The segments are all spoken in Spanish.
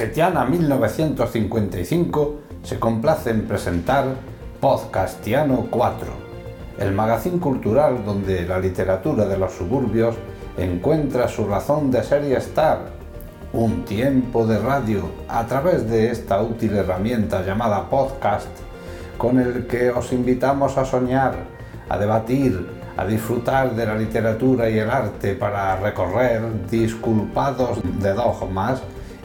Bezquetiana 1955 se complace en presentar Podcastiano 4, el magazín cultural donde la literatura de los suburbios encuentra su razón de ser y estar. Un tiempo de radio a través de esta útil herramienta llamada podcast con el que os invitamos a soñar, a debatir, a disfrutar de la literatura y el arte para recorrer, disculpados de dogmas,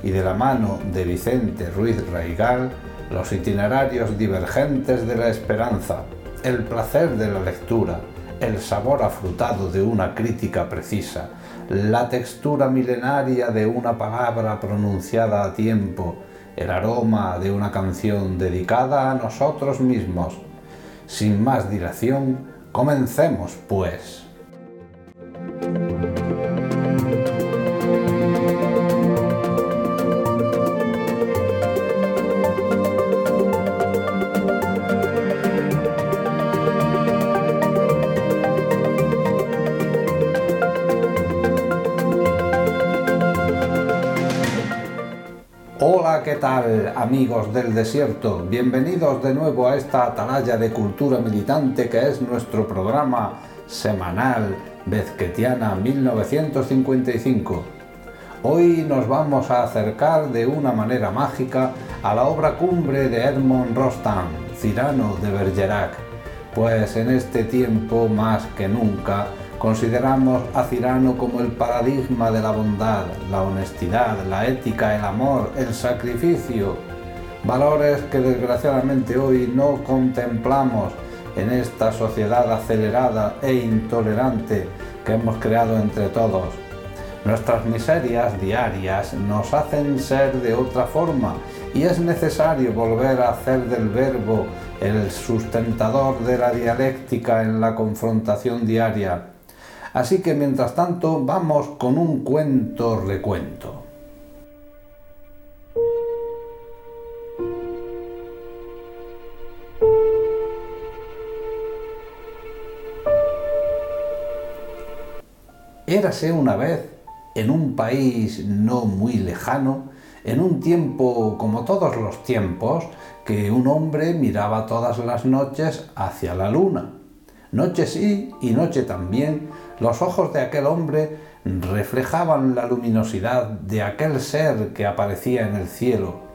y de la mano de Vicente Ruiz Raigal, los itinerarios divergentes de la esperanza, el placer de la lectura, el sabor afrutado de una crítica precisa, la textura milenaria de una palabra pronunciada a tiempo, el aroma de una canción dedicada a nosotros mismos. Sin más dilación, comencemos pues. ¿Qué tal amigos del desierto? Bienvenidos de nuevo a esta atalaya de cultura militante que es nuestro programa semanal Bezquetiana 1955. Hoy nos vamos a acercar de una manera mágica a la obra cumbre de Edmond Rostand, Cirano de Bergerac, pues en este tiempo más que nunca Consideramos a Cirano como el paradigma de la bondad, la honestidad, la ética, el amor, el sacrificio, valores que desgraciadamente hoy no contemplamos en esta sociedad acelerada e intolerante que hemos creado entre todos. Nuestras miserias diarias nos hacen ser de otra forma y es necesario volver a hacer del verbo el sustentador de la dialéctica en la confrontación diaria Así que mientras tanto vamos con un cuento recuento. Érase una vez, en un país no muy lejano, en un tiempo como todos los tiempos, que un hombre miraba todas las noches hacia la luna. Noche sí y noche también, los ojos de aquel hombre reflejaban la luminosidad de aquel ser que aparecía en el cielo.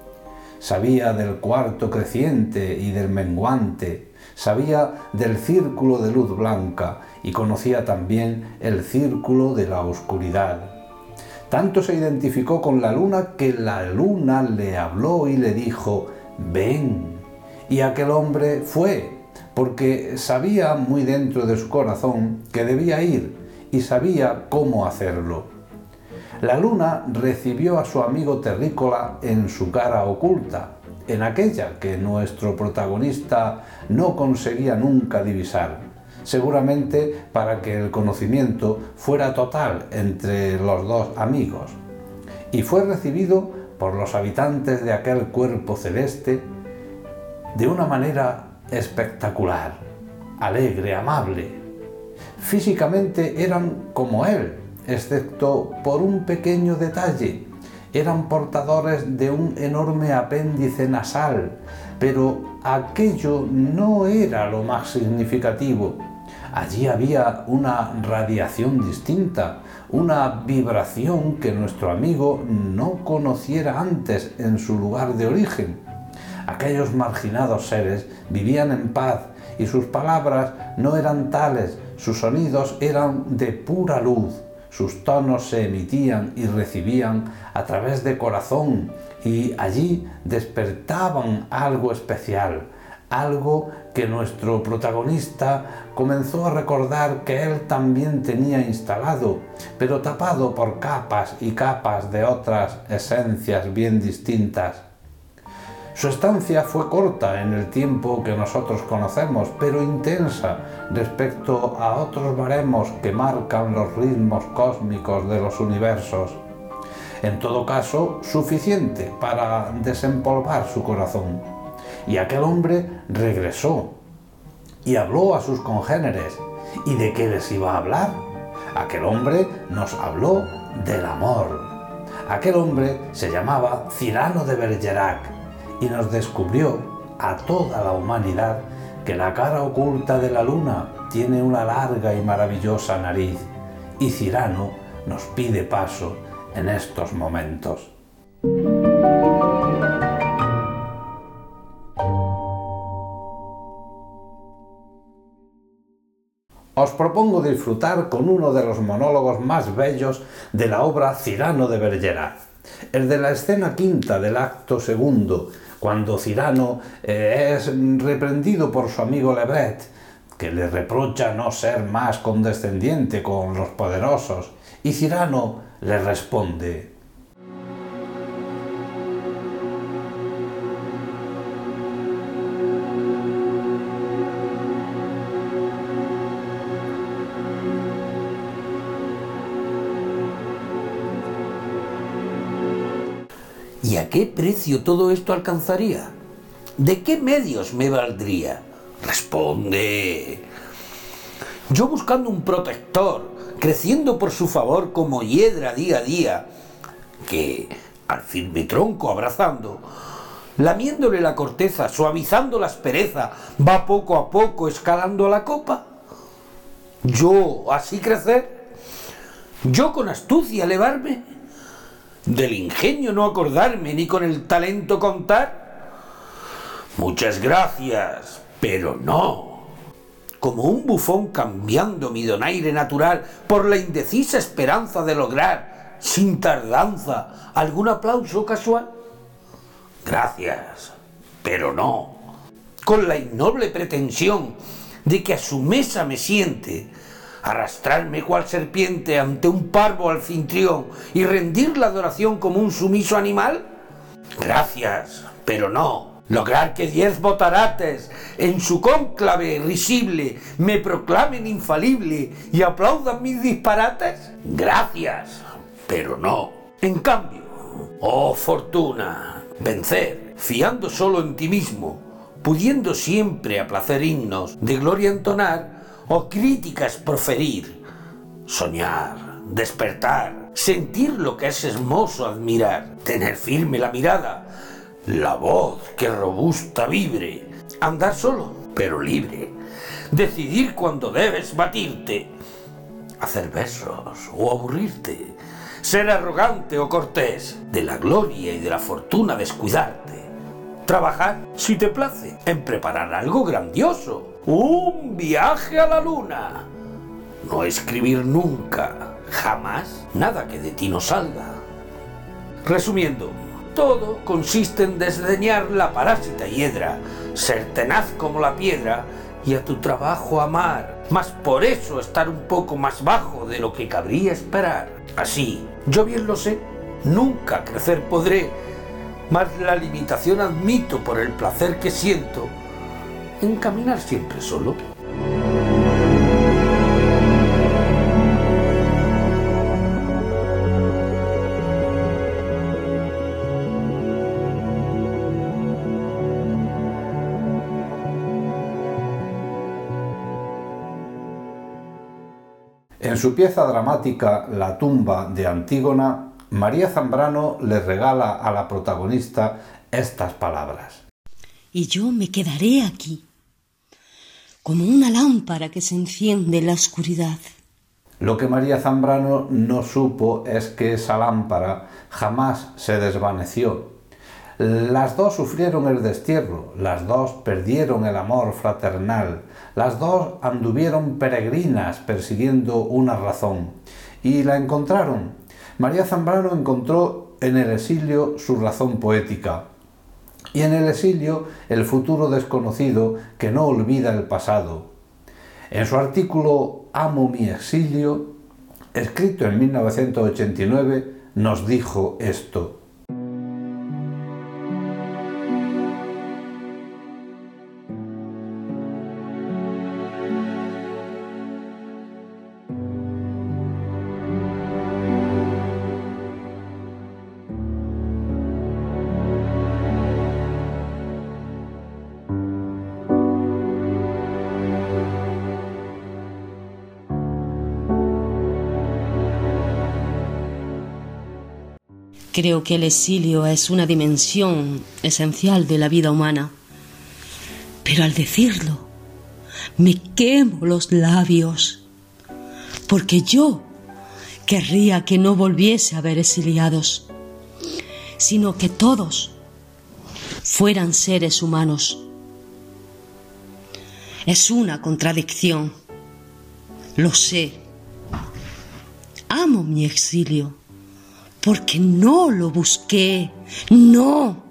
Sabía del cuarto creciente y del menguante, sabía del círculo de luz blanca y conocía también el círculo de la oscuridad. Tanto se identificó con la luna que la luna le habló y le dijo, ven. Y aquel hombre fue porque sabía muy dentro de su corazón que debía ir y sabía cómo hacerlo. La luna recibió a su amigo terrícola en su cara oculta, en aquella que nuestro protagonista no conseguía nunca divisar, seguramente para que el conocimiento fuera total entre los dos amigos, y fue recibido por los habitantes de aquel cuerpo celeste de una manera espectacular, alegre, amable. Físicamente eran como él, excepto por un pequeño detalle. Eran portadores de un enorme apéndice nasal, pero aquello no era lo más significativo. Allí había una radiación distinta, una vibración que nuestro amigo no conociera antes en su lugar de origen. Aquellos marginados seres vivían en paz y sus palabras no eran tales, sus sonidos eran de pura luz, sus tonos se emitían y recibían a través de corazón y allí despertaban algo especial, algo que nuestro protagonista comenzó a recordar que él también tenía instalado, pero tapado por capas y capas de otras esencias bien distintas. Su estancia fue corta en el tiempo que nosotros conocemos, pero intensa respecto a otros baremos que marcan los ritmos cósmicos de los universos. En todo caso, suficiente para desempolvar su corazón. Y aquel hombre regresó y habló a sus congéneres. ¿Y de qué les iba a hablar? Aquel hombre nos habló del amor Aquel hombre se llamaba Cirano de Bergerac y nos descubrió a toda la humanidad que la cara oculta de la luna tiene una larga y maravillosa nariz y Cirano nos pide paso en estos momentos. Os propongo disfrutar con uno de los monólogos más bellos de la obra Cirano de Bergerac, el de la escena quinta del acto segundo, cuando Cirano eh, es reprendido por su amigo Lebret, que le reprocha no ser más condescendiente con los poderosos, y Cirano le responde, ¿Y a qué precio todo esto alcanzaría? ¿De qué medios me valdría? Responde. Yo buscando un protector, creciendo por su favor como hiedra día a día, que al firme tronco abrazando, lamiéndole la corteza, suavizando la aspereza, va poco a poco escalando la copa. Yo así crecer, yo con astucia elevarme, del ingenio no acordarme ni con el talento contar. Muchas gracias, pero no. Como un bufón cambiando mi donaire natural por la indecisa esperanza de lograr, sin tardanza, algún aplauso casual. Gracias, pero no. Con la innoble pretensión de que a su mesa me siente, arrastrarme cual serpiente ante un parvo anfitrión y rendir la adoración como un sumiso animal? Gracias, pero no. Lograr que diez botarates en su cónclave risible me proclamen infalible y aplaudan mis disparates? Gracias, pero no. En cambio, oh fortuna, vencer, fiando solo en ti mismo, pudiendo siempre a placer himnos de gloria entonar, o críticas proferir, soñar, despertar, sentir lo que es hermoso admirar, tener firme la mirada, la voz que robusta vibre, andar solo, pero libre, decidir cuando debes batirte, hacer besos o aburrirte, ser arrogante o cortés, de la gloria y de la fortuna descuidarte, trabajar, si te place, en preparar algo grandioso, un viaje a la luna. No escribir nunca, jamás, nada que de ti no salga. Resumiendo, todo consiste en desdeñar la parásita hiedra, ser tenaz como la piedra y a tu trabajo amar, mas por eso estar un poco más bajo de lo que cabría esperar. Así, yo bien lo sé, nunca crecer podré, mas la limitación admito por el placer que siento en caminar siempre solo. En su pieza dramática La tumba de Antígona, María Zambrano le regala a la protagonista estas palabras. Y yo me quedaré aquí, como una lámpara que se enciende en la oscuridad. Lo que María Zambrano no supo es que esa lámpara jamás se desvaneció. Las dos sufrieron el destierro, las dos perdieron el amor fraternal, las dos anduvieron peregrinas persiguiendo una razón y la encontraron. María Zambrano encontró en el exilio su razón poética y en el exilio el futuro desconocido que no olvida el pasado. En su artículo Amo mi exilio, escrito en 1989, nos dijo esto. Creo que el exilio es una dimensión esencial de la vida humana. Pero al decirlo, me quemo los labios, porque yo querría que no volviese a haber exiliados, sino que todos fueran seres humanos. Es una contradicción, lo sé. Amo mi exilio porque no lo busqué, no,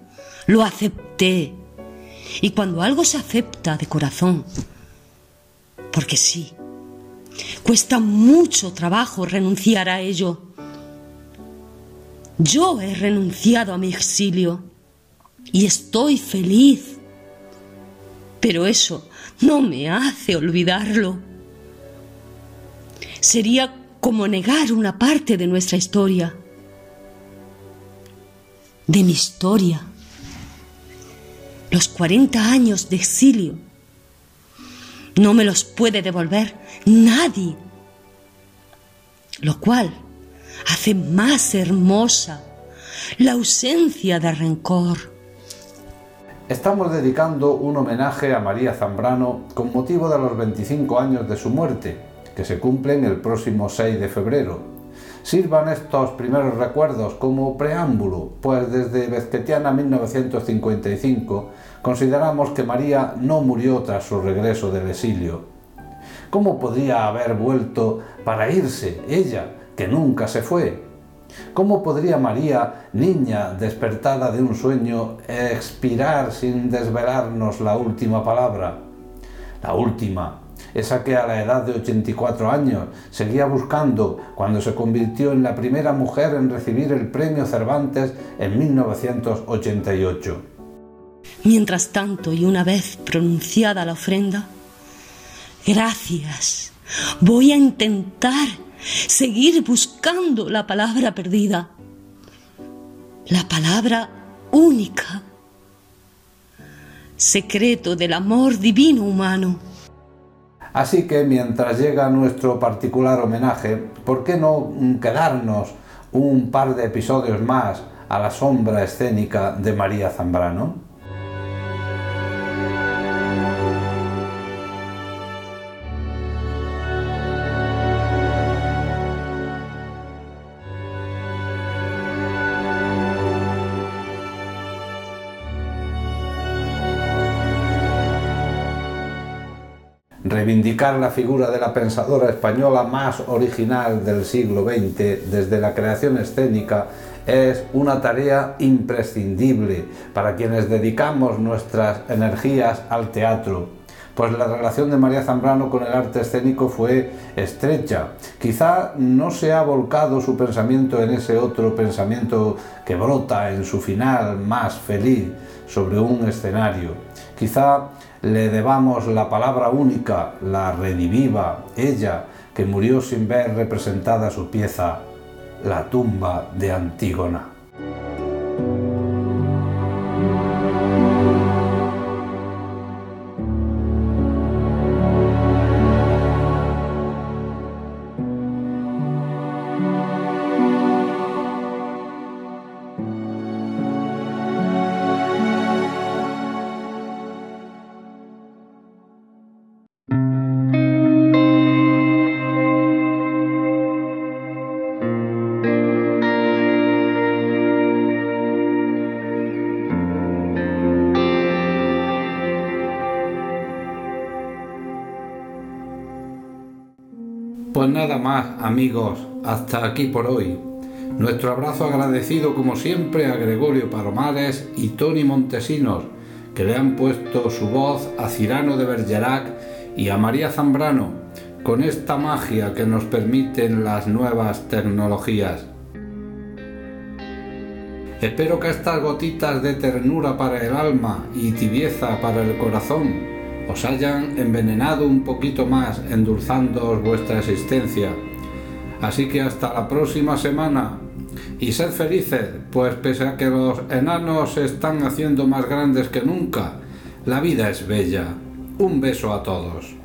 lo acepté. Y cuando algo se acepta de corazón, porque sí, cuesta mucho trabajo renunciar a ello. Yo he renunciado a mi exilio y estoy feliz, pero eso no me hace olvidarlo. Sería como negar una parte de nuestra historia de mi historia, los 40 años de exilio. No me los puede devolver nadie, lo cual hace más hermosa la ausencia de rencor. Estamos dedicando un homenaje a María Zambrano con motivo de los 25 años de su muerte, que se cumplen el próximo 6 de febrero, Sirvan estos primeros recuerdos como preámbulo, pues desde Bezquetiana 1955 consideramos que María no murió tras su regreso del exilio. ¿Cómo podría haber vuelto para irse ella, que nunca se fue? ¿Cómo podría María, niña despertada de un sueño, expirar sin desvelarnos la última palabra? La última, esa que a la edad de 84 años seguía buscando cuando se convirtió en la primera mujer en recibir el premio Cervantes en 1988. Mientras tanto, y una vez pronunciada la ofrenda, gracias, voy a intentar seguir buscando la palabra perdida, la palabra única, secreto del amor divino humano Así que mientras llega nuestro particular homenaje, ¿por qué no quedarnos un par de episodios más a la sombra escénica de María Zambrano? Reivindicar la figura de la pensadora española más original del siglo XX desde la creación escénica es una tarea imprescindible para quienes dedicamos nuestras energías al teatro, pues la relación de María Zambrano con el arte escénico fue estrecha. Quizá no se ha volcado su pensamiento en ese otro pensamiento que brota en su final más feliz sobre un escenario. Quizá le debamos la palabra única, la rediviva, ella que murió sin ver representada su pieza, la tumba de Antígona. Amigos, hasta aquí por hoy. Nuestro abrazo agradecido como siempre a Gregorio Palomares y Tony Montesinos, que le han puesto su voz a Cirano de Bergerac y a María Zambrano, con esta magia que nos permiten las nuevas tecnologías. Espero que estas gotitas de ternura para el alma y tibieza para el corazón os hayan envenenado un poquito más, endulzando vuestra existencia. Así que hasta la próxima semana y sed felices, pues pese a que los enanos se están haciendo más grandes que nunca, la vida es bella. Un beso a todos.